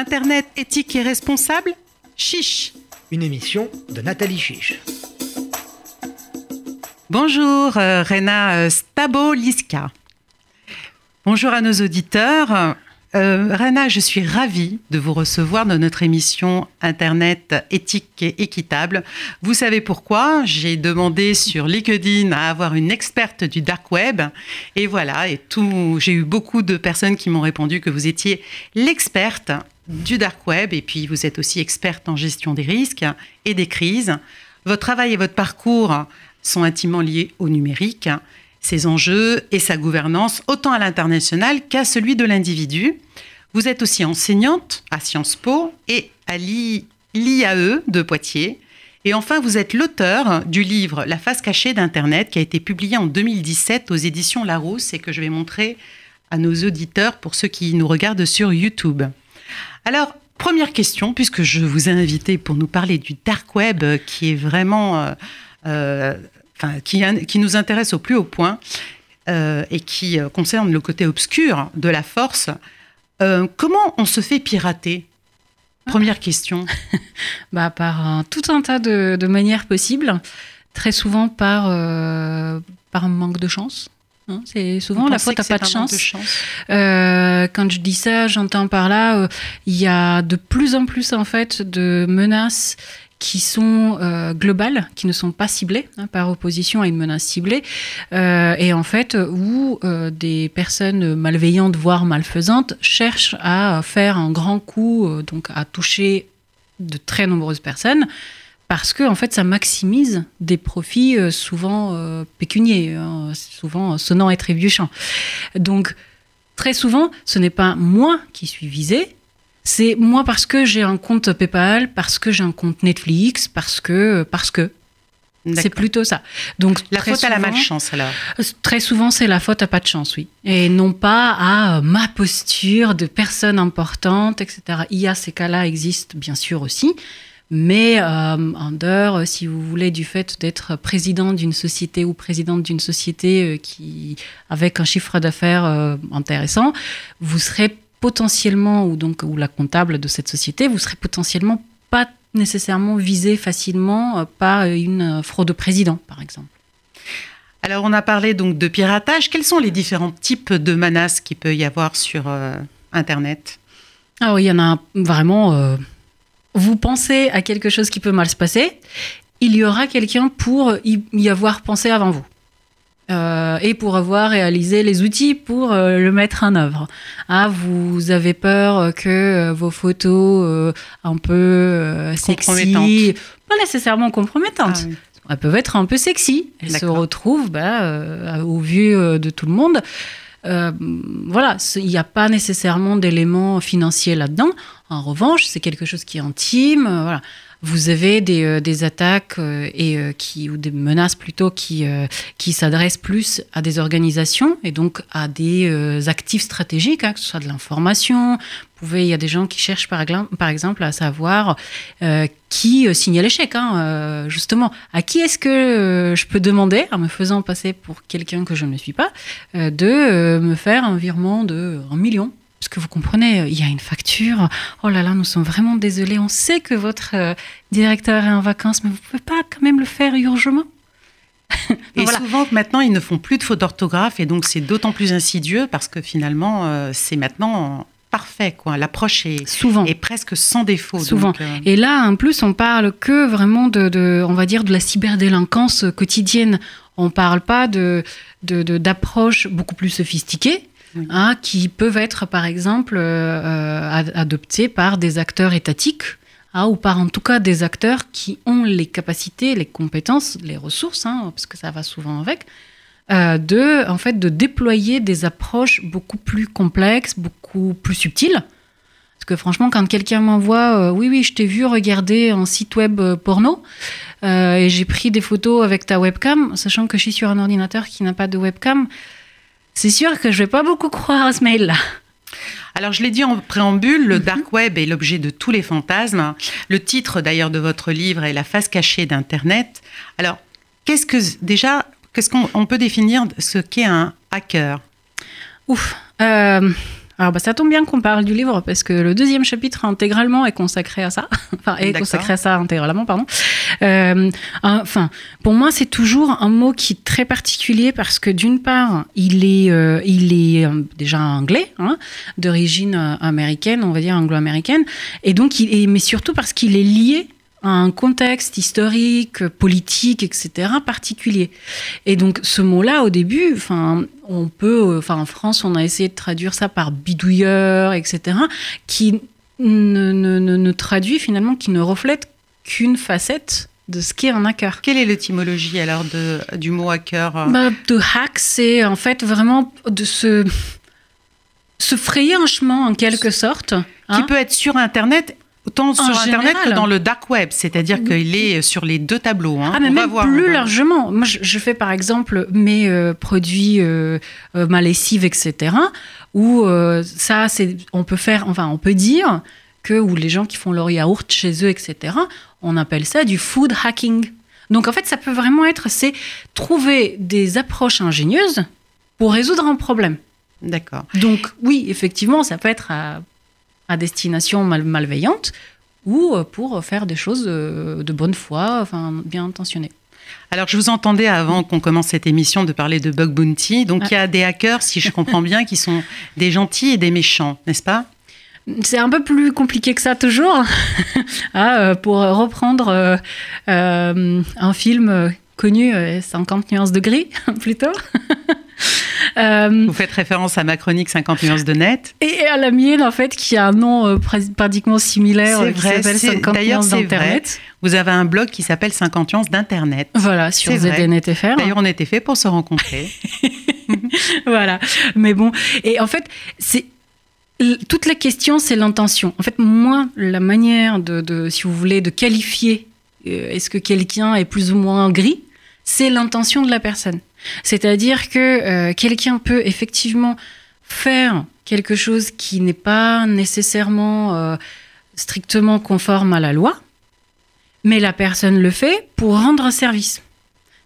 Internet éthique et responsable Chiche Une émission de Nathalie Chiche. Bonjour euh, Rena euh, Stabo-Liska. Bonjour à nos auditeurs. Euh, Rena, je suis ravie de vous recevoir dans notre émission Internet éthique et équitable. Vous savez pourquoi? J'ai demandé sur LinkedIn à avoir une experte du dark web. Et voilà, et tout, j'ai eu beaucoup de personnes qui m'ont répondu que vous étiez l'experte du dark web et puis vous êtes aussi experte en gestion des risques et des crises. Votre travail et votre parcours sont intimement liés au numérique ses enjeux et sa gouvernance, autant à l'international qu'à celui de l'individu. Vous êtes aussi enseignante à Sciences Po et à l'IAE de Poitiers. Et enfin, vous êtes l'auteur du livre La face cachée d'Internet qui a été publié en 2017 aux éditions Larousse et que je vais montrer à nos auditeurs pour ceux qui nous regardent sur YouTube. Alors, première question, puisque je vous ai invité pour nous parler du dark web qui est vraiment... Euh, euh, qui, nous intéresse au plus haut point euh, et qui euh, concerne le côté obscur de la force. Euh, comment on se fait pirater? Première question. bah, par tout un tas de, manières possibles, très souvent par, par manque de chance. Hein. C'est souvent la faute à pas de chance. quand je dis ça, j'entends par là, il y a de plus en plus en fait de menaces qui sont euh, globales, qui ne sont pas ciblées, hein, par opposition à une menace ciblée, euh, et en fait où euh, des personnes malveillantes, voire malfaisantes, cherchent à faire un grand coup, donc à toucher de très nombreuses personnes, parce que en fait ça maximise des profits souvent pécuniers, hein, souvent sonnants et trébuchants. Donc très souvent, ce n'est pas moi qui suis visé, c'est moi parce que j'ai un compte PayPal, parce que j'ai un compte Netflix, parce que parce que c'est plutôt ça. Donc la faute à la malchance alors. Très souvent c'est la faute à pas de chance, oui, et non pas à euh, ma posture de personne importante, etc. Il y a ces cas-là existent bien sûr aussi, mais euh, en dehors, si vous voulez, du fait d'être président d'une société ou présidente d'une société euh, qui avec un chiffre d'affaires intéressant, vous serez potentiellement, ou donc ou la comptable de cette société, vous serez potentiellement pas nécessairement visé facilement euh, par une fraude président, par exemple. Alors, on a parlé donc de piratage. Quels sont les différents types de menaces qu'il peut y avoir sur euh, Internet? Alors, il y en a vraiment. Euh, vous pensez à quelque chose qui peut mal se passer, il y aura quelqu'un pour y avoir pensé avant vous. Euh, et pour avoir réalisé les outils pour euh, le mettre en œuvre. Ah, vous avez peur que euh, vos photos un peu sexy, pas nécessairement compromettantes. Ah Elles peuvent être un peu sexy. Elles se retrouvent bah, au vu de tout le monde. Voilà, il n'y a pas nécessairement d'éléments financiers là-dedans. En revanche, c'est quelque chose qui est intime. voilà vous avez des, euh, des attaques euh, et euh, qui ou des menaces plutôt qui qui s'adressent plus à des organisations et donc à des actifs stratégiques, hein, que ce soit de l'information. Il y a des gens qui cherchent par, par exemple à savoir qui signe l'échec, hein, justement. À qui est-ce que je peux demander, en me faisant passer pour quelqu'un que je ne suis pas, de me faire un virement de 1 million parce que vous comprenez, il y a une facture. Oh là là, nous sommes vraiment désolés. On sait que votre euh, directeur est en vacances, mais vous pouvez pas quand même le faire urgemment et souvent, maintenant, ils ne font plus de fautes d'orthographe, et donc c'est d'autant plus insidieux parce que finalement, euh, c'est maintenant parfait. Quoi. L'approche est, souvent. est presque sans défaut. Souvent. Euh, et là, en plus, on parle que vraiment de, on va dire, de la cyberdélinquance quotidienne. On ne parle pas de, d'approches beaucoup plus Hein, qui peuvent être par exemple euh, euh, adoptés par des acteurs étatiques hein, ou par en tout cas des acteurs qui ont les capacités, les compétences, les ressources, hein, parce que ça va souvent avec, euh, de, en fait, de déployer des approches beaucoup plus complexes, beaucoup plus subtiles. Parce que franchement, quand quelqu'un m'envoie Oui, oui, je t'ai vu regarder un site web porno et j'ai pris des photos avec ta webcam, sachant que je suis sur un ordinateur qui n'a pas de webcam, c'est sûr que je vais pas beaucoup croire à ce mail-là. Alors, je l'ai dit en préambule, le mhm. dark web est l'objet de tous les fantasmes. Le titre, d'ailleurs, de votre livre est La face cachée d'Internet. Alors, qu'est-ce que, déjà, qu'est-ce qu'on peut définir ce qu'est un hacker? Ouf. Euh, Alors bah, ça tombe bien qu'on parle du livre parce que le deuxième chapitre intégralement est consacré à ça. enfin, est consacré à ça intégralement, pardon. Euh, enfin, pour moi, c'est toujours un mot qui est très particulier parce que d'une part, il est, euh, il est euh, déjà anglais, hein, d'origine euh, américaine, on va dire anglo-américaine, et donc il est, mais surtout parce qu'il est lié à un contexte historique, politique, etc. particulier. Et donc ce mot-là, au début, enfin, on peut, euh, enfin, en France, on a essayé de traduire ça par bidouilleur, etc., qui ne, ne- ne- ne traduit finalement, qui ne reflète qu'une facette de ce qu'est un hacker. Quelle est l'étymologie alors de, du mot hacker euh, Bah, de hack, c'est en fait vraiment de se, se frayer un chemin en quelque sorte. qui hein. peut être sur Internet autant sur Internet que dans le dark web, c'est-à-dire qu'il est sur les deux tableaux. hein. Ah, mais On va même voir, plus on va- largement. Moi, je, je fais par exemple mes euh, produits euh, euh, ma lessive, etc. Où euh, ça, c'est, on peut faire, enfin, on peut dire que, ou les gens qui font leur yaourt chez eux, etc. On appelle ça du food hacking. Donc en fait, ça peut vraiment être, c'est trouver des approches ingénieuses pour résoudre un problème. D'accord. Donc oui, effectivement, ça peut être à, à destination mal- malveillante ou euh, pour faire des choses euh, de bonne foi, enfin bien intentionnées. Alors, je vous entendais avant qu'on commence cette émission de parler de bug bounty. Donc, Ah. il y a des hackers, si je comprends bien, qui sont des gentils et des méchants, n'est-ce pas? C'est un peu plus compliqué que ça toujours. Ah, euh, pour reprendre euh, euh, un film connu, euh, 50 nuances de gris, plutôt. Euh, Vous faites référence à ma chronique 50 nuances de net. et à la mienne, en fait, qui a un nom euh, pratiquement similaire, euh, qui s'appelle c'est- 50 d'ailleurs, nuances d'Internet. Vous avez un blog qui s'appelle 50 nuances d'Internet. Voilà, sur. ZDNetFR. D'ailleurs, on était fait pour se rencontrer. voilà. Mais bon, et en fait, c'est toute la question, c'est l'intention. En fait, moi, la manière de, de- si vous voulez, de qualifier euh, est-ce que quelqu'un est plus ou moins gris, c'est l'intention de la personne. C'est-à-dire que euh, quelqu'un peut effectivement faire quelque chose qui n'est pas nécessairement euh, strictement conforme à la loi, mais la personne le fait pour rendre service.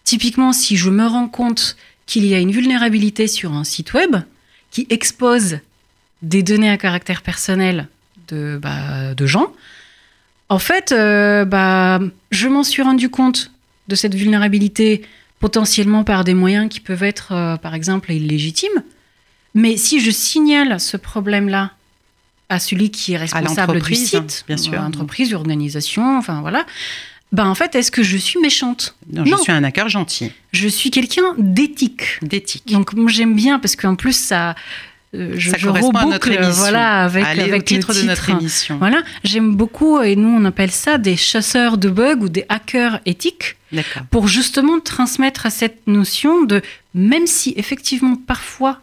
Typiquement, si je me rends compte qu'il y a une vulnérabilité sur un site web qui expose des données à caractère personnel de, bah, de gens, en fait, euh, bah, je m'en suis rendu compte de cette vulnérabilité potentiellement par des moyens qui peuvent être, euh, par exemple, illégitimes. Mais si je signale ce problème-là à celui qui est responsable du l'entreprise, site, bien sûr. euh, entreprise, organisation, enfin voilà, bah en fait, est-ce que je suis méchante? Non, je suis un hacker gentil, Je suis quelqu'un d'éthique. d'éthique. Donc j'aime bien parce qu'en plus ça, je, Ça je correspond à notre reboucle, émission. voilà avec titre, le de notre émission. Voilà, j'aime beaucoup et nous on appelle ça des chasseurs de bugs ou des hackers éthiques pour justement transmettre cette notion de même si effectivement parfois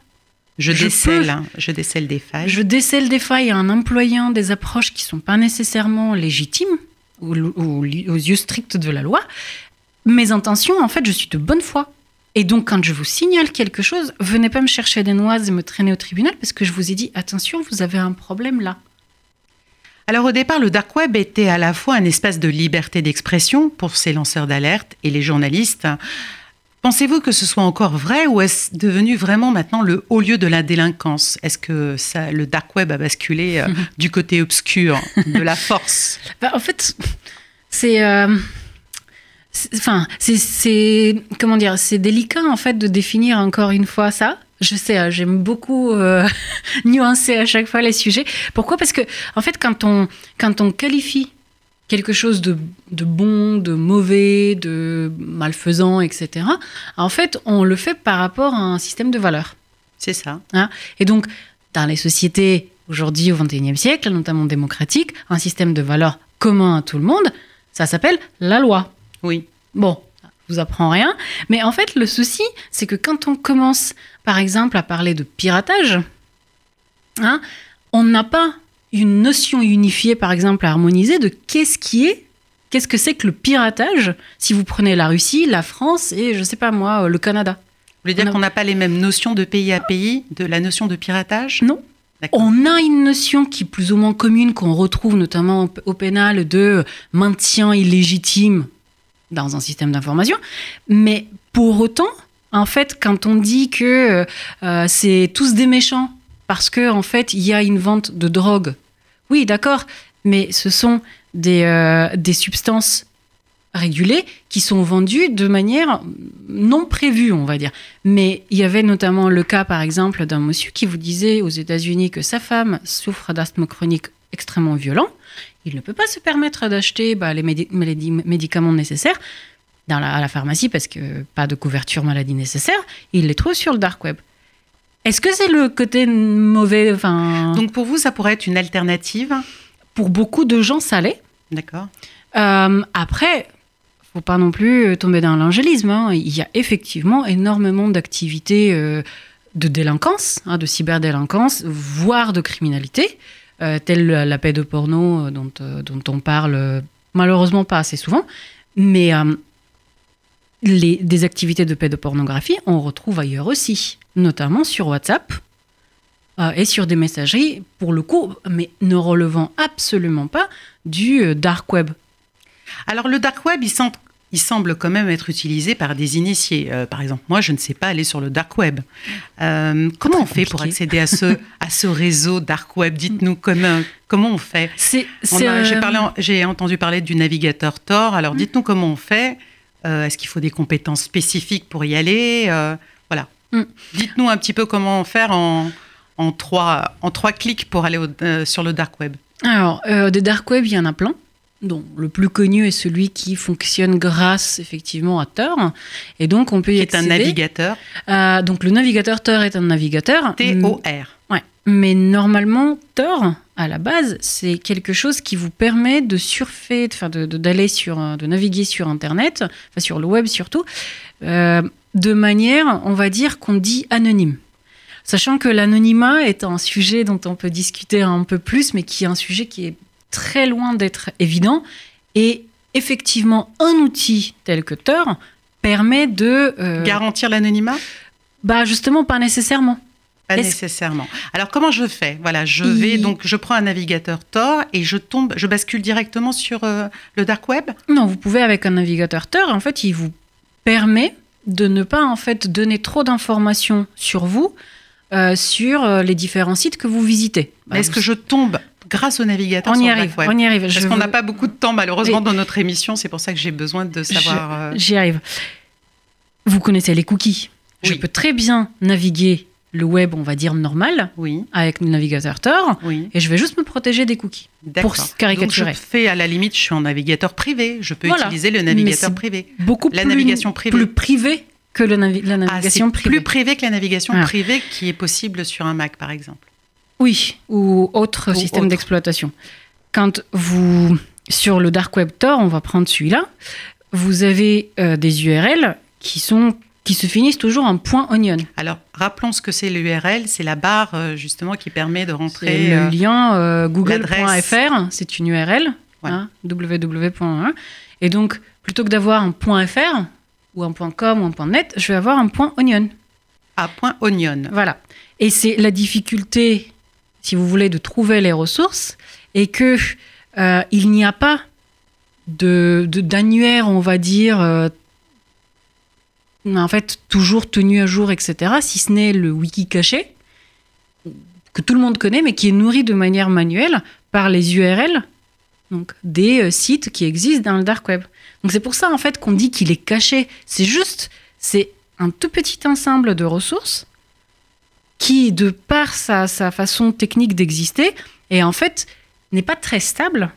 Je, Je décèle, hein, je décèle des failles. je décèle des failles en employant des approches qui sont pas nécessairement légitimes ou, ou li- aux yeux stricts de la loi, mes intentions en fait je suis de bonne foi. Et donc, quand je vous signale quelque chose, venez pas me chercher des noises et me traîner au tribunal parce que je vous ai dit attention, vous avez un problème là. Alors au départ, le dark web était à la fois un espace de liberté d'expression pour ces lanceurs d'alerte et les journalistes. Pensez-vous que ce soit encore vrai ou est-ce devenu vraiment maintenant le haut lieu de la délinquance? Est-ce que ça, le dark web a basculé euh, du côté obscur de la force? Bah, en fait, c'est. euh, c'est- Enfin, c'est- c'est. Comment dire C'est délicat, en fait, de définir encore une fois ça. Je sais, euh, j'aime beaucoup euh, nuancer à chaque fois les sujets. Pourquoi? Parce que, en fait, quand on, quand on qualifie quelque chose de, de bon, de mauvais, de malfaisant, etc., en fait, on le fait par rapport à un système de valeurs. C'est ça. Et donc, dans les sociétés aujourd'hui au XXIe siècle, notamment démocratiques, un système de valeurs commun à tout le monde, ça s'appelle la loi. Oui. Bon, vous apprend rien, mais en fait, le souci, c'est que quand on commence, par exemple, à parler de piratage, hein, on n'a pas une notion unifiée, par exemple, à harmoniser de qu'est-ce qui est, qu'est-ce que c'est que le piratage, si vous prenez la Russie, la France et, je sais pas moi, le Canada. Vous voulez dire qu'on n'a pas les mêmes notions de pays à pays, de la notion de piratage? Non. On a une notion qui est plus ou moins commune, qu'on retrouve notamment au pénal, de maintien illégitime dans un système d'information. Mais pour autant, en fait, quand on dit que euh, c'est tous des méchants parce que en fait, il y a une vente de drogue. Oui, d'accord, mais ce sont des, euh, des substances régulées qui sont vendues de manière non prévue, on va dire. Mais il y avait notamment le cas, par exemple, d'un monsieur qui vous disait aux États-Unis que sa femme souffre d'asthme chronique extrêmement violent. Il ne peut pas se permettre d'acheter bah, les médi- médi- médicaments nécessaires dans la, à la pharmacie parce que pas de couverture maladie nécessaire. Il les trouve sur le dark web. Est-ce que c'est le côté mauvais enfin, Donc pour vous, ça pourrait être une alternative? Pour beaucoup de gens, ça l'est. D'accord. Euh, après, faut pas non plus tomber dans l'angélisme. hein. Il y a effectivement énormément d'activités euh, de délinquance, hein, de cyberdélinquance, voire de criminalité, euh, telle la, la pédoporno euh, dont, euh, dont on parle malheureusement pas assez souvent. Mais les, des activités de pédopornographie, on retrouve ailleurs aussi, notamment sur WhatsApp et sur des messageries, pour le coup, mais ne relevant absolument pas du dark web. Alors le dark web, il, il semble quand même être utilisé par des initiés. Euh, par exemple, moi, je ne sais pas aller sur le dark web. Euh, comment on fait pour accéder à ce, à ce réseau dark web? Dites-nous comment, comment on fait J'ai entendu parler du navigateur Tor. Alors dites-nous comment on fait. Euh, Est-ce qu'il faut des compétences spécifiques pour y aller? Voilà. Mm. Dites-nous un petit peu comment faire en, en, trois, en trois clics pour aller au- sur le dark web. Alors, des dark web, il y en a plein. Dont le plus connu est celui qui fonctionne grâce effectivement à Tor. Et donc, on peut y Qui est un navigateur Euh, donc, le navigateur Tor est un navigateur. T-O-R. Ouais. Mais normalement, Tor, à la base, c'est quelque chose qui vous permet de surfer, enfin de, de- d'aller sur, euh, de naviguer sur Internet, enfin sur le web surtout, euh, de manière, on va dire, qu'on dit anonyme. Sachant que l'anonymat est un sujet dont on peut discuter un peu plus, mais qui est un sujet qui est très loin d'être évident. Et effectivement, un outil tel que Tor permet de... euh, Garantir l'anonymat? Bah justement, pas nécessairement. Pas nécessairement. Alors comment je fais? Voilà, je vais Il- donc je prends un navigateur Tor et je tombe, je bascule directement sur euh, le dark web? Non, vous pouvez avec un navigateur Tor, en fait, il vous permet de ne pas en fait donner trop d'informations sur vous, euh, sur les différents sites que vous visitez. Bah, Est-ce vous- que je tombe grâce au navigateur on y arrive, on y arrive. Parce qu'on n'a veux- pas beaucoup de temps malheureusement dans notre émission, c'est pour ça que j'ai besoin de savoir. euh, J'y arrive. Vous connaissez les cookies. Je peux très bien naviguer le web, on va dire normal, Oui, avec le navigateur Tor, oui, et je vais juste me protéger des cookies. d'accord. Pour caricaturer. Donc je fais à la limite, je suis en navigateur privé. Je peux Voilà. utiliser le navigateur privé. Beaucoup La plus, navigation privée. plus privé que le navi- la Ah, navigation privée. plus privé que la navigation Ah. privée qui est possible sur un Mac, par exemple. Oui, ou autre Ou système d'exploitation. Quand vous, sur le dark web Tor, on va prendre celui-là, vous avez euh, des URL qui, sont, qui se finissent toujours en point onion. Alors, rappelons ce que c'est l'URL. C'est la barre, euh, justement, qui permet de rentrer. le euh, lien google.fr, c'est une URL, Ouais. hein, www.1. Et donc, plutôt que d'avoir un point .fr ou un point .com ou un point .net, je vais avoir un point onion. à point onion. Voilà. Et c'est la difficulté, si vous voulez, de trouver les ressources et que euh, il n'y a pas de d'annuaire, on va dire, euh, en fait, toujours tenu à jour, etc. Si ce n'est le wiki caché que tout le monde connaît, mais qui est nourri de manière manuelle par les URL, donc des euh, sites qui existent dans le dark web. Donc c'est pour ça en fait qu'on dit qu'il est caché. C'est juste, c'est un tout petit ensemble de ressources qui, de par sa, sa façon technique d'exister, et en fait n'est pas très stable.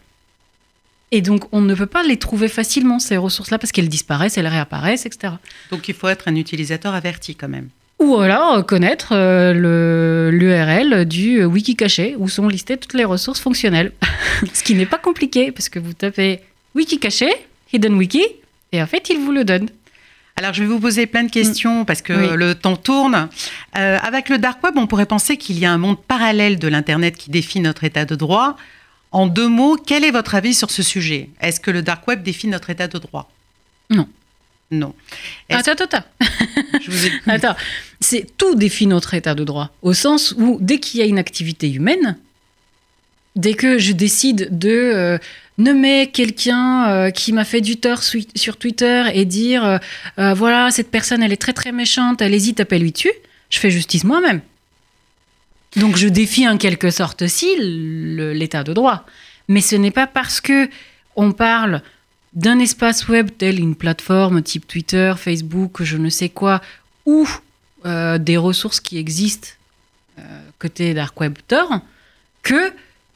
Et donc on ne peut pas les trouver facilement ces ressources-là parce qu'elles disparaissent, elles réapparaissent, etc. Donc, il faut être un utilisateur averti quand même. Ou alors connaître euh, l'URL du euh, wiki caché où sont listées toutes les ressources fonctionnelles. Ce qui n'est pas compliqué parce que vous tapez wiki caché, hidden wiki, et en fait il vous le donne. Alors, je vais vous poser plein de questions parce que Mm. Oui. le temps tourne. Euh, avec le dark web, on pourrait penser qu'il y a un monde parallèle de l'Internet qui défie notre état de droit. En deux mots, quel est votre avis sur ce sujet? Est-ce que le dark web défie notre état de droit? Non. Non. Attends, attends, attends. Je vous ai- Attends, c'est tout défie notre état de droit, au sens où dès qu'il y a une activité humaine, dès que je décide de euh, nommer quelqu'un euh, qui m'a fait du tort sur Twitter et dire euh, voilà cette personne elle est très très méchante, allez-y tapez-lui dessus, je fais justice moi-même. Donc je défie en quelque sorte aussi l'état de droit. Mais ce n'est pas parce que on parle d'un espace web tel une plateforme type Twitter, Facebook, je ne sais quoi, ou des ressources qui existent côté Dark Web Tor, que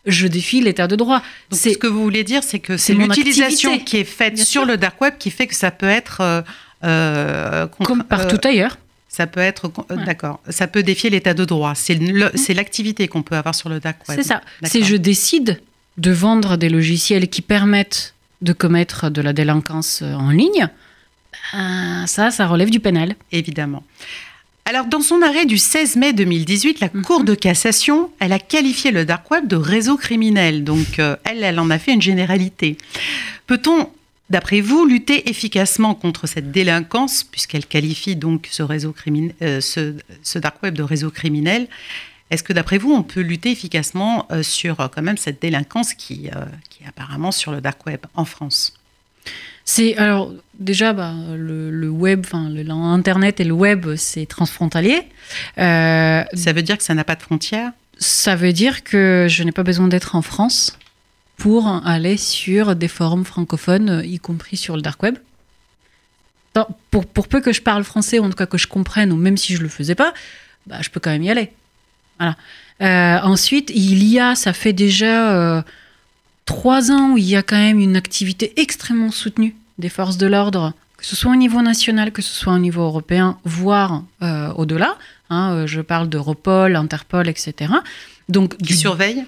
je défie l'état de droit. Donc, C'est ce que vous voulez dire, c'est que c'est l'utilisation qui est faite Bien sur sûr. le dark web qui fait que ça peut être euh, euh, comme partout euh, ailleurs. ça peut être Ouais. d'accord. Ça peut défier l'état de droit. C'est le- c'est l'activité qu'on peut avoir sur le dark web. C'est ça. C'est je décide de vendre des logiciels qui permettent de commettre de la délinquance en ligne. Ben, ça, ça relève du pénal. Évidemment. Alors, dans son arrêt du 16 mai 2018, la Mhm. Cour de cassation, elle a qualifié le dark web de réseau criminel. Donc, euh, elle, elle en a fait une généralité. Peut-on, d'après vous, lutter efficacement contre cette délinquance, puisqu'elle qualifie donc ce réseau criminel, euh, ce, ce dark web de réseau criminel Est-ce que, d'après vous, on peut lutter efficacement euh, sur quand même cette délinquance qui, qui est apparemment sur le dark web en France? C'est alors déjà bah, le, le web, enfin l'internet et le web, c'est transfrontalier. Euh, Ça veut dire que ça n'a pas de frontières? Ça veut dire que je n'ai pas besoin d'être en France pour aller sur des forums francophones, y compris sur le dark web. Non, Pour, pour peu que je parle français, ou en tout cas que je comprenne, ou même si je le faisais pas, bah, je peux quand même y aller. Voilà. Euh, ensuite, il y a, ça fait déjà euh, trois ans où il y a quand même une activité extrêmement soutenue des forces de l'ordre, que ce soit au niveau national, que ce soit au niveau européen, voire euh, au-delà. Hein, euh, je parle d'Europol, Interpol, etc. Donc, qui du surveillent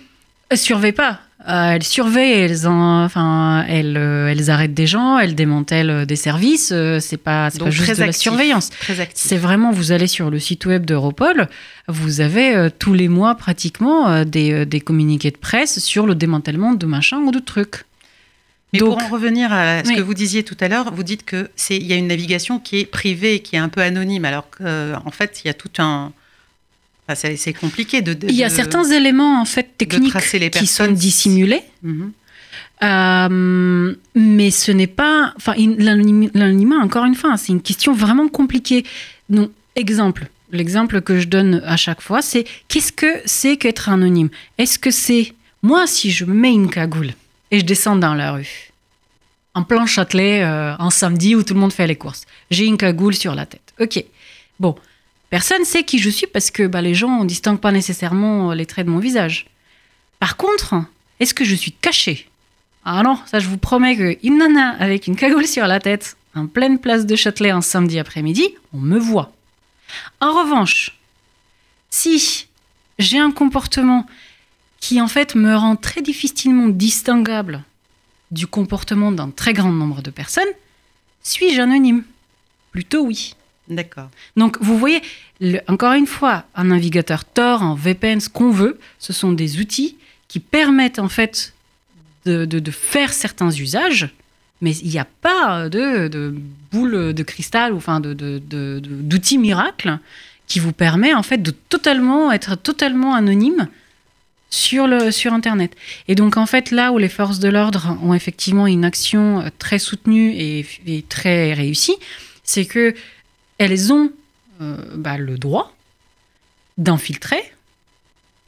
elles surveillent pas. Euh, elles surveillent, elles, en- enfin, elles, euh, elles arrêtent des gens, elles démantèlent euh, des services. euh, c'est pas, Donc, pas juste très de la surveillance. C'est vraiment, vous allez sur le site web d'Europol, vous avez tous les mois pratiquement des, des communiqués de presse sur le démantèlement de machins ou de trucs. Mais Donc- pour en revenir à ce Oui. que vous disiez tout à l'heure, vous dites que c'est il y a une navigation qui est privée, qui est un peu anonyme, alors qu'en fait il y a tout un. Enfin, c'est compliqué de. de- Il y a de- certains éléments en fait techniques les qui sont dissimulés. Mhm. Euh, mais ce n'est pas. Enfin, l'anonymat, encore une fois, c'est une question vraiment compliquée. Donc, exemple. L'exemple que je donne à chaque fois, c'est qu'est-ce que c'est qu'être anonyme? Est-ce que c'est. Moi, si je mets une cagoule et je descends dans la rue, en plein Châtelet, euh, un samedi où tout le monde fait les courses, j'ai une cagoule sur la tête. Ok. Bon. Personne sait qui je suis parce que bah, les gens ne distinguent pas nécessairement les traits de mon visage. Par contre, est-ce que je suis cachée? Ah non, ça je vous promets qu'une nana avec une cagoule sur la tête, en pleine place de Châtelet un samedi après-midi, on me voit. En revanche, si j'ai un comportement qui en fait me rend très difficilement distinguable du comportement d'un très grand nombre de personnes, suis-je anonyme? Plutôt oui. D'accord. Donc, vous voyez, encore une fois, un navigateur Tor, un VPN, ce qu'on veut, ce sont des outils qui permettent en fait de, faire certains usages, mais il n'y a pas de, boule de cristal ou enfin d'outils miracles qui vous permet en fait de totalement être totalement anonyme sur, sur Internet. Et donc en fait là où les forces de l'ordre ont effectivement une action très soutenue et très réussie, c'est que elles ont euh, bah, le droit d'infiltrer,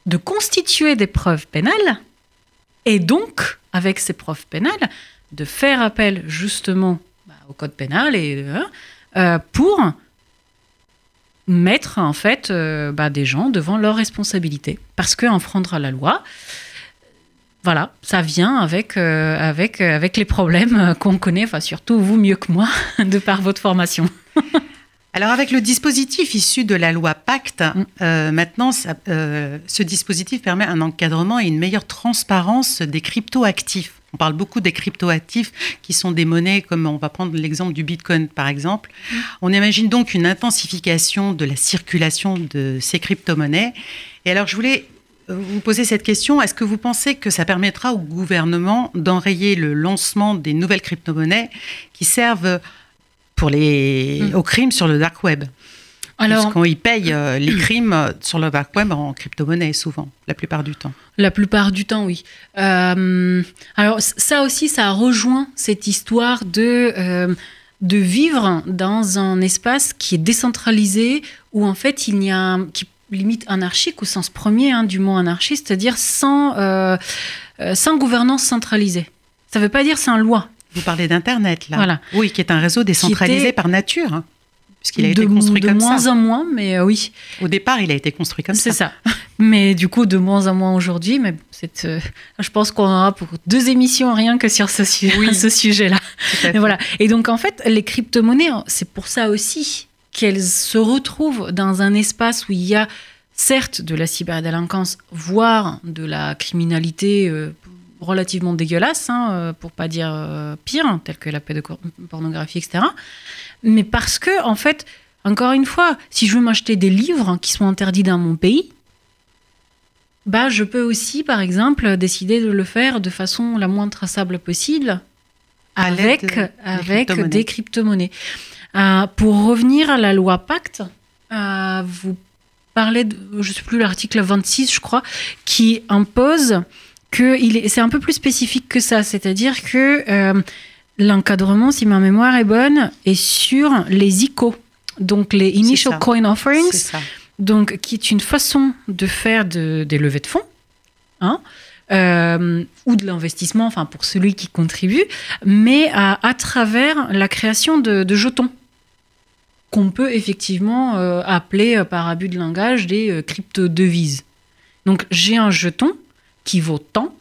de constituer des preuves pénales, et donc, avec ces preuves pénales, de faire appel justement bah, au code pénal euh, euh, pour mettre en fait bah, des gens devant leurs responsabilités. Parce qu'enfreindre la loi, voilà, ça vient avec, les problèmes qu'on connaît, surtout vous mieux que moi, de par votre formation. Alors avec le dispositif issu de la loi Pacte, Mm. euh, maintenant ça- euh, ce dispositif permet un encadrement et une meilleure transparence des cryptoactifs. On parle beaucoup des cryptoactifs qui sont des monnaies comme on va prendre l'exemple du Bitcoin par exemple. On imagine donc une intensification de la circulation de ces crypto-monnaies. Et alors je voulais euh, vous poser cette question. Est-ce que vous pensez que ça permettra au gouvernement d'enrayer le lancement des nouvelles crypto-monnaies qui servent pour les, Mm. aux crimes sur le dark web Alors, Puisqu'on y paye euh, les crimes sur le dark web en crypto-monnaie souvent, la plupart du temps. La plupart du temps, oui. Euh, alors ça aussi, ça rejoint cette histoire de, euh, de vivre dans un espace qui est décentralisé, où en fait il n'y a, qui- limite anarchique au sens premier hein, du mot anarchiste, c'est-à-dire sans, sans gouvernance centralisée. Ça ne veut pas dire sans loi. Vous parlez d'Internet, là. Voilà. Oui, qui est un réseau décentralisé était- par nature, hein, puisqu'il a de, été construit de comme moins ça. en moins, mais euh, oui, Au départ, il a été construit comme c'est ça. ça. mais du coup, de moins en moins aujourd'hui. Mais c'est, euh, je pense qu'on aura pour deux émissions rien que sur ce, su- Oui. ce sujet-là. Et voilà. Et donc, en fait, les crypto-monnaies, c'est pour ça aussi qu'elles se retrouvent dans un espace où il y a certes de la cyberdélinquance, voire de la criminalité euh, relativement dégueulasse, hein, euh, pour pas dire euh, pire, telle que la pédopornographie, etc. Mais parce que, en fait, encore une fois, si je veux m'acheter des livres qui sont interdits dans mon pays, bah, je peux aussi, par exemple, décider de le faire de façon la moins traçable possible avec, de- des avec crypto-monnaies. des crypto-monnaies. Euh, pour revenir à la loi Pacte, euh, vous parlez, de, je ne sais plus, l'article 26, je crois, qui impose que c'est un peu plus spécifique que ça, c'est-à-dire que euh, l'encadrement, si ma mémoire est bonne, est sur les ICO, donc les Initial. Coin Offerings, donc qui est une façon de faire de- des levées de fonds, hein, euh, ou de l'investissement, enfin pour celui qui contribue, mais à, à travers la création de, de jetons qu'on peut effectivement euh, appeler par abus de langage des crypto-devises. Donc j'ai un jeton qui vaut tant.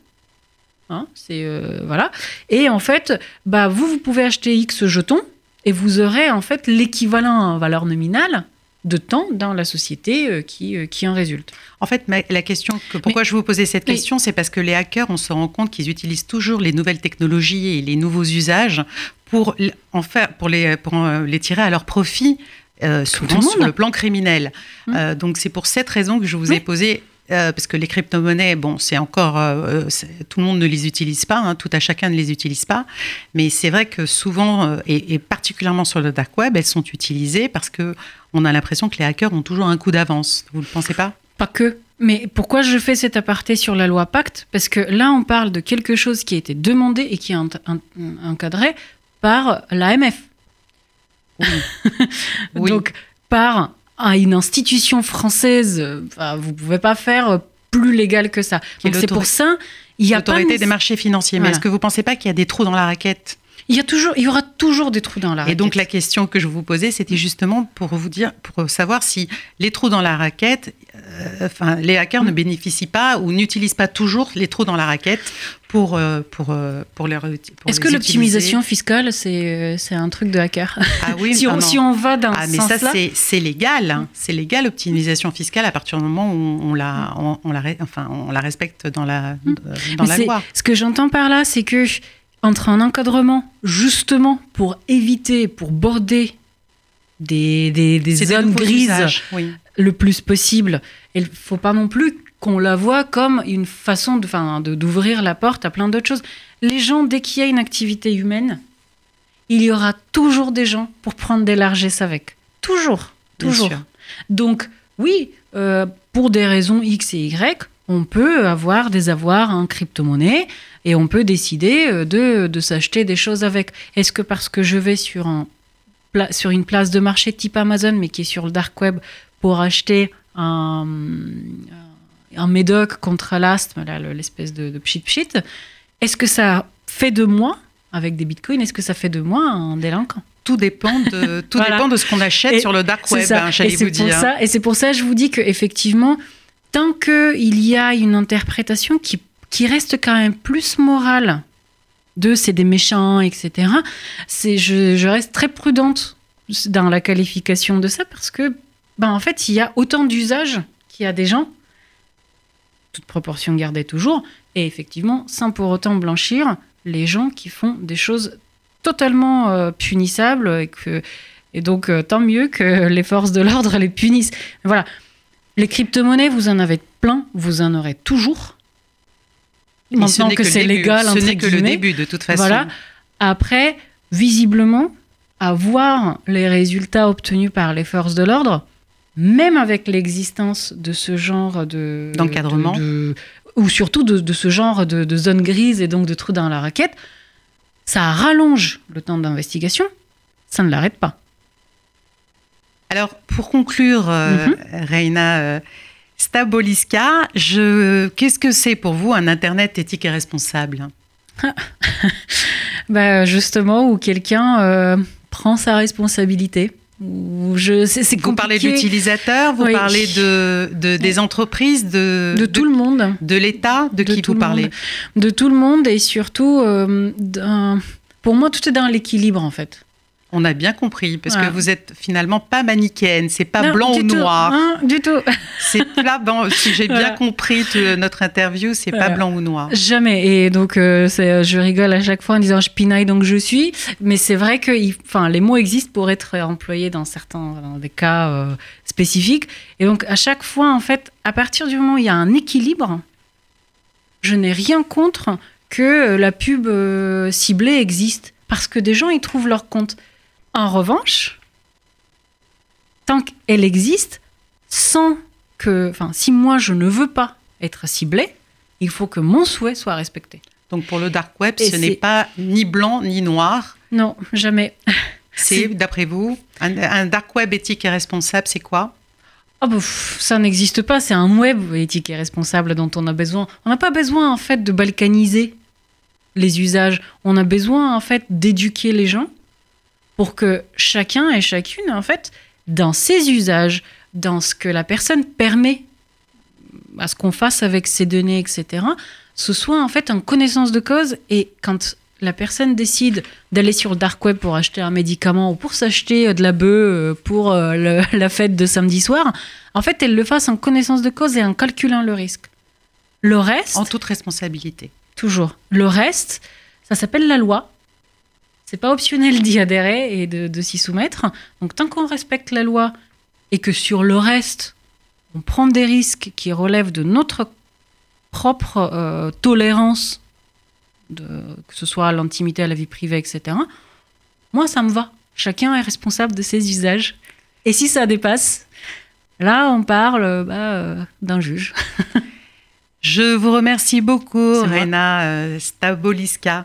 hein, c'est euh, voilà. Et en fait, bah vous vous pouvez acheter X jetons et vous aurez en fait l'équivalent en valeur nominale de temps dans la société euh, qui, euh, qui en résulte. En fait, ma- la question, que, pourquoi je vous posais cette question, c'est parce que les hackers, on se rend compte qu'ils utilisent toujours les nouvelles technologies et les nouveaux usages pour, en faire, pour, les, pour les tirer à leur profit, euh, souvent le sur le plan criminel. Mm. Euh, donc c'est pour cette raison que je vous ai Oui. posé. Euh, parce que les crypto-monnaies, bon, c'est encore, euh, c'est- tout le monde ne les utilise pas, hein, tout à chacun ne les utilise pas, mais c'est vrai que souvent, euh, et, et particulièrement sur le dark web, elles sont utilisées parce que on a l'impression que les hackers ont toujours un coup d'avance. Vous ne le pensez pas? Pas que. Mais pourquoi je fais cet aparté sur la loi Pacte? Parce que là, on parle de quelque chose qui a été demandé et qui est en- en- encadré par l'AMF. Oui. Donc, par à une institution française, euh, enfin, vous pouvez pas faire euh, plus légal que ça. Donc, c'est pour ça, il y a pas L'autorité des marchés financiers. Mais est-ce que vous ne pensez pas qu'il y a des trous dans la raquette il y a toujours, il y aura toujours des trous dans la Et donc raquette. la question que je vous posais, c'était justement pour vous dire, pour savoir si les trous dans la raquette, euh, enfin les hackers ne bénéficient pas ou n'utilisent pas toujours les trous dans la raquette pour pour pour, euh, pour pour Est-ce les que l'optimisation fiscale, c'est euh, c'est un truc de hacker? Ah oui, si, ah on, non. si on va dans Ah, ce mais ça, sens-là, c'est légal. hein. C'est légal, l'optimisation fiscale, à partir du moment où on la, on, on la, enfin, on la respecte dans la, euh, dans Mais la loi. Ce que j'entends par là, c'est que entre un encadrement, justement pour éviter, pour border des, des, des C'est des zones grises usages, oui. le plus possible, il faut pas non plus qu'on la voit comme une façon de, d'ouvrir la porte à plein d'autres choses. Les gens, dès qu'il y a une activité humaine, il y aura toujours des gens pour prendre des largesses avec. Toujours. Toujours. Donc, oui, euh, pour des raisons X et Y, on peut avoir des avoirs en crypto-monnaie et on peut décider euh, de, de s'acheter des choses avec. Est-ce que parce que je vais sur, un, sur une place de marché type Amazon, mais qui est sur le dark web, pour acheter un, un médoc contre l'asthme, l'espèce de, de pchit pchit, est-ce que ça fait de moi, avec des bitcoins, est-ce que ça fait de moi un délinquant? Tout dépend de tout Voilà. dépend de ce qu'on achète Et sur le dark web. hein, et c'est pour dire. ça, et c'est pour ça que je vous dis que effectivement, tant que il y a une interprétation qui, qui reste quand même plus morale de c'est des méchants, etc. C'est je, reste très prudente dans la qualification de ça parce que ben en fait il y a autant d'usages qu'il y a des gens, toute proportion gardée toujours, et effectivement sans pour autant blanchir les gens qui font des choses totalement euh, punissables et donc, euh, tant mieux que les forces de l'ordre les punissent. Voilà. Les crypto-monnaies, vous en avez plein, vous en aurez toujours. Et Maintenant que, c'est légal, ce n'est que le début de toute façon. Voilà. Après, visiblement, à voir les résultats obtenus par les forces de l'ordre, même avec l'existence de ce genre de D'encadrement. de- de- ou surtout de, de ce genre de, de zone grise et donc de trous dans la raquette, ça rallonge le temps d'investigation, ça ne l'arrête pas. Alors, pour conclure, euh, Mhm. Reina euh, Staboliska, je... qu'est-ce que c'est pour vous un Internet éthique et responsable? Bah, justement, où quelqu'un euh, prend sa responsabilité. Je, Vous parlez de l'utilisateur, vous Oui. parlez de, de- des entreprises, de, de tout le monde. de l'État, de, qui vous le parlez? monde. De tout le monde et surtout, pour moi, tout est dans l'équilibre en fait. On a bien compris, parce que vous êtes finalement pas manichéenne, c'est pas Non, blanc ou tout, noir. hein, du tout. C'est là, bon, si j'ai bien compris tu- notre interview, c'est pas blanc ou noir. Jamais. Et donc, euh, c'est- je rigole à chaque fois en disant je pinaille donc je suis. Mais c'est vrai que enfin, les mots existent pour être employés dans certains dans des cas euh, spécifiques. Et donc, à chaque fois, en fait, à partir du moment où il y a un équilibre, je n'ai rien contre que la pub euh, ciblée existe. Parce que des gens y trouvent leur compte. En revanche, tant qu'elle existe, sans que. Enfin, si moi je ne veux pas être ciblée, il faut que mon souhait soit respecté. Donc pour le dark web, Et ce n'est pas ni blanc ni noir. Non, jamais. C'est, d'après vous, un, un dark web éthique et responsable, c'est quoi? Oh bah, ça n'existe pas, c'est un web éthique et responsable dont on a besoin. On n'a pas besoin en fait de balkaniser les usages. On a besoin en fait d'éduquer les gens pour que chacun et chacune en fait dans ses usages, dans ce que la personne permet à ce qu'on fasse avec ses données, etc., ce soit en fait en connaissance de cause et quand la personne décide d'aller sur le dark web pour acheter un médicament ou pour s'acheter euh, de la bœuf euh, pour euh, le- la fête de samedi soir, en fait, elle le fasse en connaissance de cause et en calculant le risque. Le reste, En toute responsabilité. toujours, le reste, ça s'appelle la loi. C'est pas optionnel d'y adhérer et de, de s'y soumettre. Donc, tant qu'on respecte la loi et que sur le reste, on prend des risques qui relèvent de notre propre euh, tolérance, de, que ce soit à l'intimité, à la vie privée, etc., moi, ça me va. Chacun est responsable de ses usages. Et si ça dépasse, là, on parle bah, euh, d'un juge. Je vous remercie beaucoup. Reina euh, Staboliska.